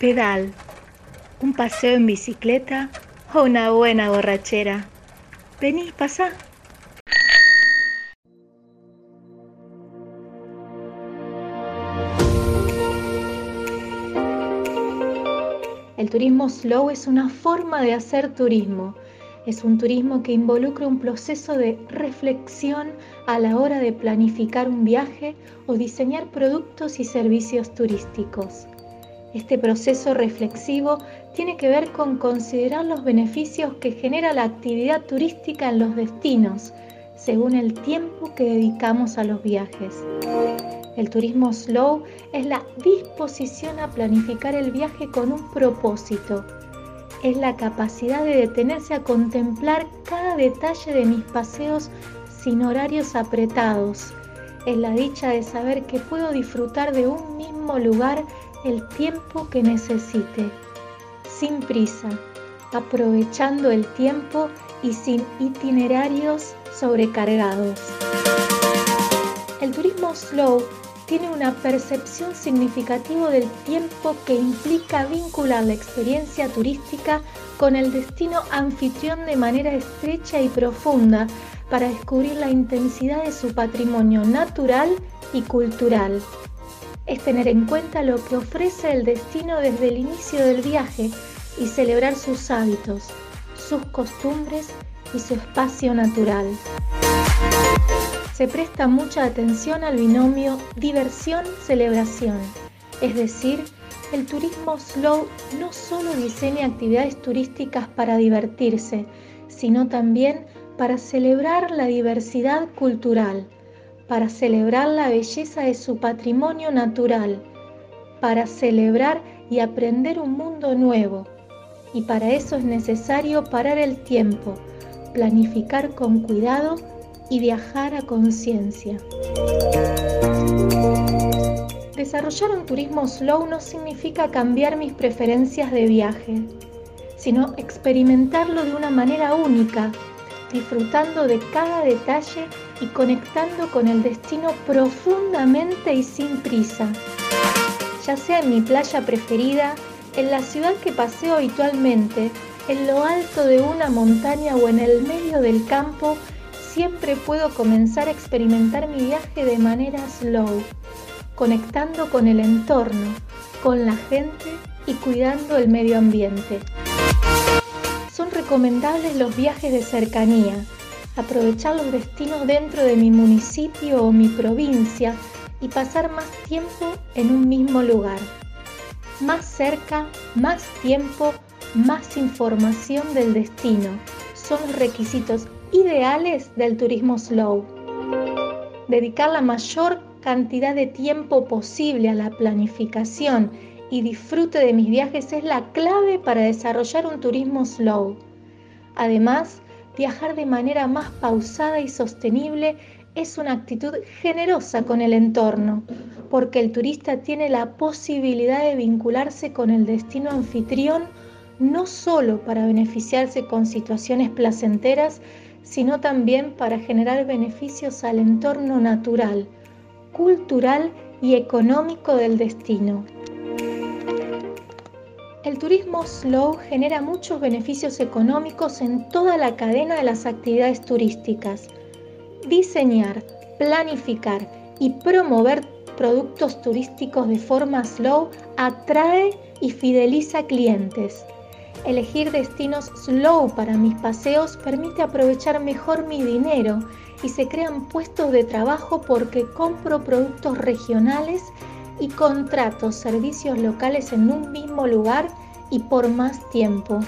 pedal, un paseo en bicicleta o una buena borrachera. Vení, pasa. El turismo slow es una forma de hacer turismo. Es un turismo que involucra un proceso de reflexión a la hora de planificar un viaje o diseñar productos y servicios turísticos. Este proceso reflexivo tiene que ver con considerar los beneficios que genera la actividad turística en los destinos, según el tiempo que dedicamos a los viajes. El turismo slow es la disposición a planificar el viaje con un propósito. Es la capacidad de detenerse a contemplar cada detalle de mis paseos sin horarios apretados. Es la dicha de saber que puedo disfrutar de un mismo lugar el tiempo que necesite, sin prisa, aprovechando el tiempo y sin itinerarios sobrecargados. El turismo slow tiene una percepción significativa del tiempo que implica vincular la experiencia turística con el destino anfitrión de manera estrecha y profunda para descubrir la intensidad de su patrimonio natural y cultural. Es tener en cuenta lo que ofrece el destino desde el inicio del viaje y celebrar sus hábitos, sus costumbres y su espacio natural. Se presta mucha atención al binomio diversión-celebración, es decir, el turismo slow no solo diseña actividades turísticas para divertirse, sino también para celebrar la diversidad cultural, para celebrar la belleza de su patrimonio natural, para celebrar y aprender un mundo nuevo. Y para eso es necesario parar el tiempo, planificar con cuidado y viajar a conciencia. Desarrollar un turismo slow no significa cambiar mis preferencias de viaje, sino experimentarlo de una manera única, disfrutando de cada detalle y conectando con el destino profundamente y sin prisa. Ya sea en mi playa preferida, en la ciudad que paseo habitualmente, en lo alto de una montaña o en el medio del campo, siempre puedo comenzar a experimentar mi viaje de manera slow, conectando con el entorno, con la gente y cuidando el medio ambiente. Recomendables los viajes de cercanía, aprovechar los destinos dentro de mi municipio o mi provincia y pasar más tiempo en un mismo lugar. Más cerca, más tiempo, más información del destino son los requisitos ideales del turismo slow. Dedicar la mayor cantidad de tiempo posible a la planificación y disfrute de mis viajes es la clave para desarrollar un turismo slow. Además, viajar de manera más pausada y sostenible es una actitud generosa con el entorno, porque el turista tiene la posibilidad de vincularse con el destino anfitrión no solo para beneficiarse con situaciones placenteras, sino también para generar beneficios al entorno natural, cultural y económico del destino. El turismo slow genera muchos beneficios económicos en toda la cadena de las actividades turísticas. Diseñar, planificar y promover productos turísticos de forma slow atrae y fideliza clientes. Elegir destinos slow para mis paseos permite aprovechar mejor mi dinero y se crean puestos de trabajo porque compro productos regionales y contrato servicios locales en un mismo lugar y por más tiempo.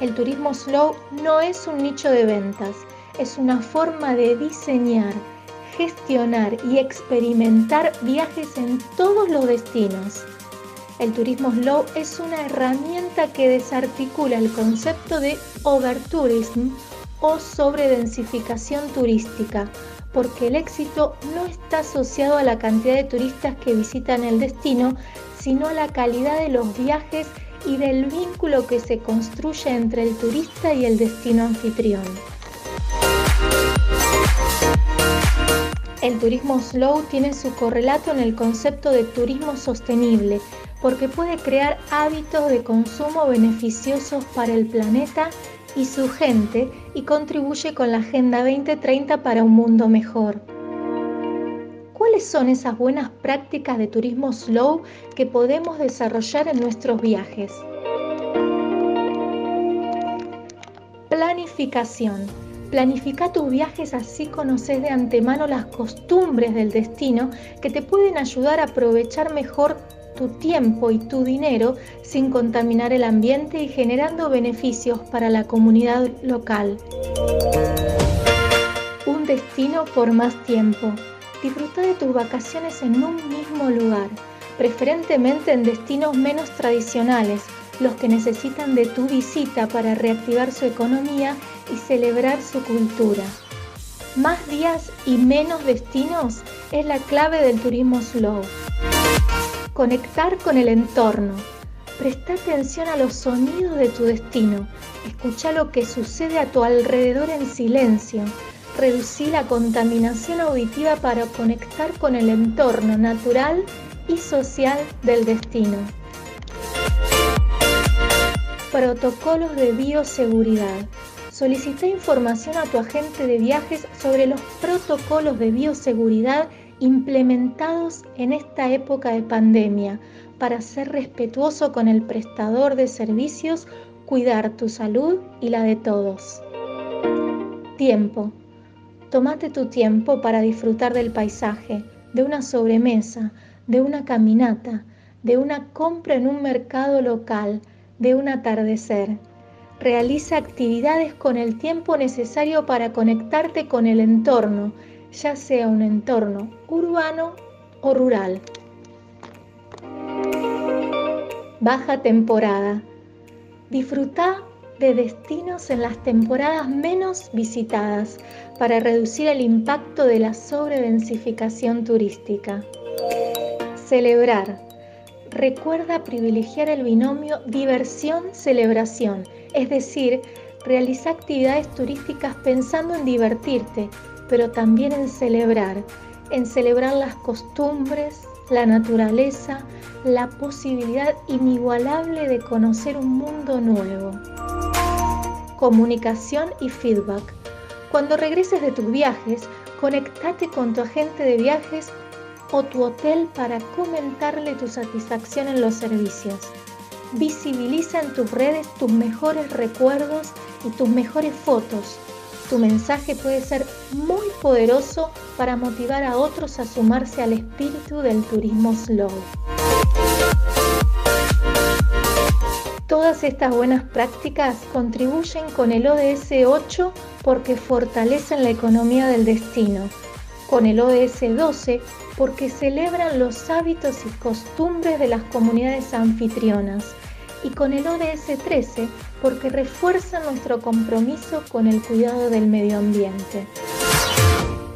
El turismo slow no es un nicho de ventas, es una forma de diseñar, gestionar y experimentar viajes en todos los destinos. El turismo slow es una herramienta que desarticula el concepto de overtourism o sobredensificación turística, porque el éxito no está asociado a la cantidad de turistas que visitan el destino, sino a la calidad de los viajes y del vínculo que se construye entre el turista y el destino anfitrión. El turismo slow tiene su correlato en el concepto de turismo sostenible, porque puede crear hábitos de consumo beneficiosos para el planeta y su gente y contribuye con la Agenda 2030 para un mundo mejor. ¿Cuáles son esas buenas prácticas de turismo slow que podemos desarrollar en nuestros viajes? Planificación. Planifica tus viajes así conoces de antemano las costumbres del destino que te pueden ayudar a aprovechar mejor tu tiempo y tu dinero sin contaminar el ambiente y generando beneficios para la comunidad local. Un destino por más tiempo. Disfruta de tus vacaciones en un mismo lugar, preferentemente en destinos menos tradicionales, los que necesitan de tu visita para reactivar su economía y celebrar su cultura. Más días y menos destinos es la clave del turismo slow. Conectar con el entorno. Presta atención a los sonidos de tu destino. Escucha lo que sucede a tu alrededor en silencio. Reducí la contaminación auditiva para conectar con el entorno natural y social del destino. Protocolos de bioseguridad. Solicita información a tu agente de viajes sobre los protocolos de bioseguridad implementados en esta época de pandemia para ser respetuoso con el prestador de servicios, cuidar tu salud y la de todos. Tiempo. Tómate tu tiempo para disfrutar del paisaje, de una sobremesa, de una caminata, de una compra en un mercado local, de un atardecer. Realiza actividades con el tiempo necesario para conectarte con el entorno ya sea un entorno urbano o rural. Baja temporada. Disfruta de destinos en las temporadas menos visitadas para reducir el impacto de la sobredensificación turística. Celebrar. Recuerda privilegiar el binomio diversión-celebración, es decir, realiza actividades turísticas pensando en divertirte, pero también en celebrar, en celebrar las costumbres, la naturaleza, la posibilidad inigualable de conocer un mundo nuevo. Comunicación y feedback. Cuando regreses de tus viajes, conectate con tu agente de viajes o tu hotel para comentarle tu satisfacción en los servicios. Visibiliza en tus redes tus mejores recuerdos y tus mejores fotos. Tu mensaje puede ser muy poderoso para motivar a otros a sumarse al espíritu del turismo slow. Todas estas buenas prácticas contribuyen con el ODS 8 porque fortalecen la economía del destino, con el ODS 12 porque celebran los hábitos y costumbres de las comunidades anfitrionas y con el ODS 13 porque refuerza nuestro compromiso con el cuidado del medio ambiente.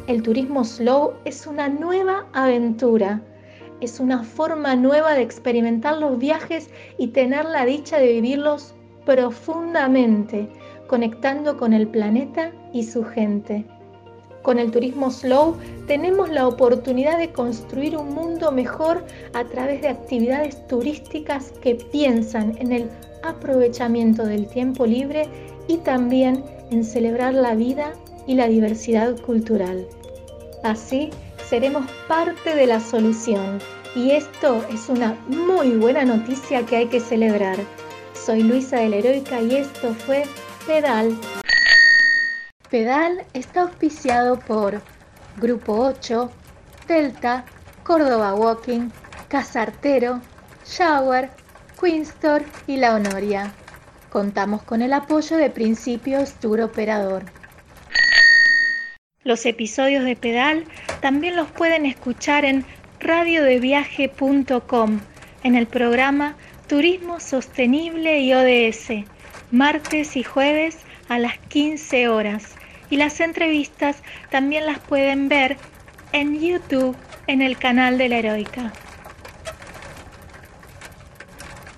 El turismo slow es una nueva aventura, es una forma nueva de experimentar los viajes y tener la dicha de vivirlos profundamente, conectando con el planeta y su gente. Con el turismo slow tenemos la oportunidad de construir un mundo mejor a través de actividades turísticas que piensan en el aprovechamiento del tiempo libre y también en celebrar la vida y la diversidad cultural. Así seremos parte de la solución y esto es una muy buena noticia que hay que celebrar. Soy Luisa de la Heroica y esto fue Pedal. Pedal está auspiciado por Grupo 8, Delta, Córdoba Walking, Casartero, Shower, Queenstore y La Honoria. Contamos con el apoyo de Principios Tour Operador. Los episodios de Pedal también los pueden escuchar en radiodeviaje.com en el programa Turismo Sostenible y ODS, martes y jueves a las 15 horas y las entrevistas también las pueden ver en YouTube en el canal de la Heroica.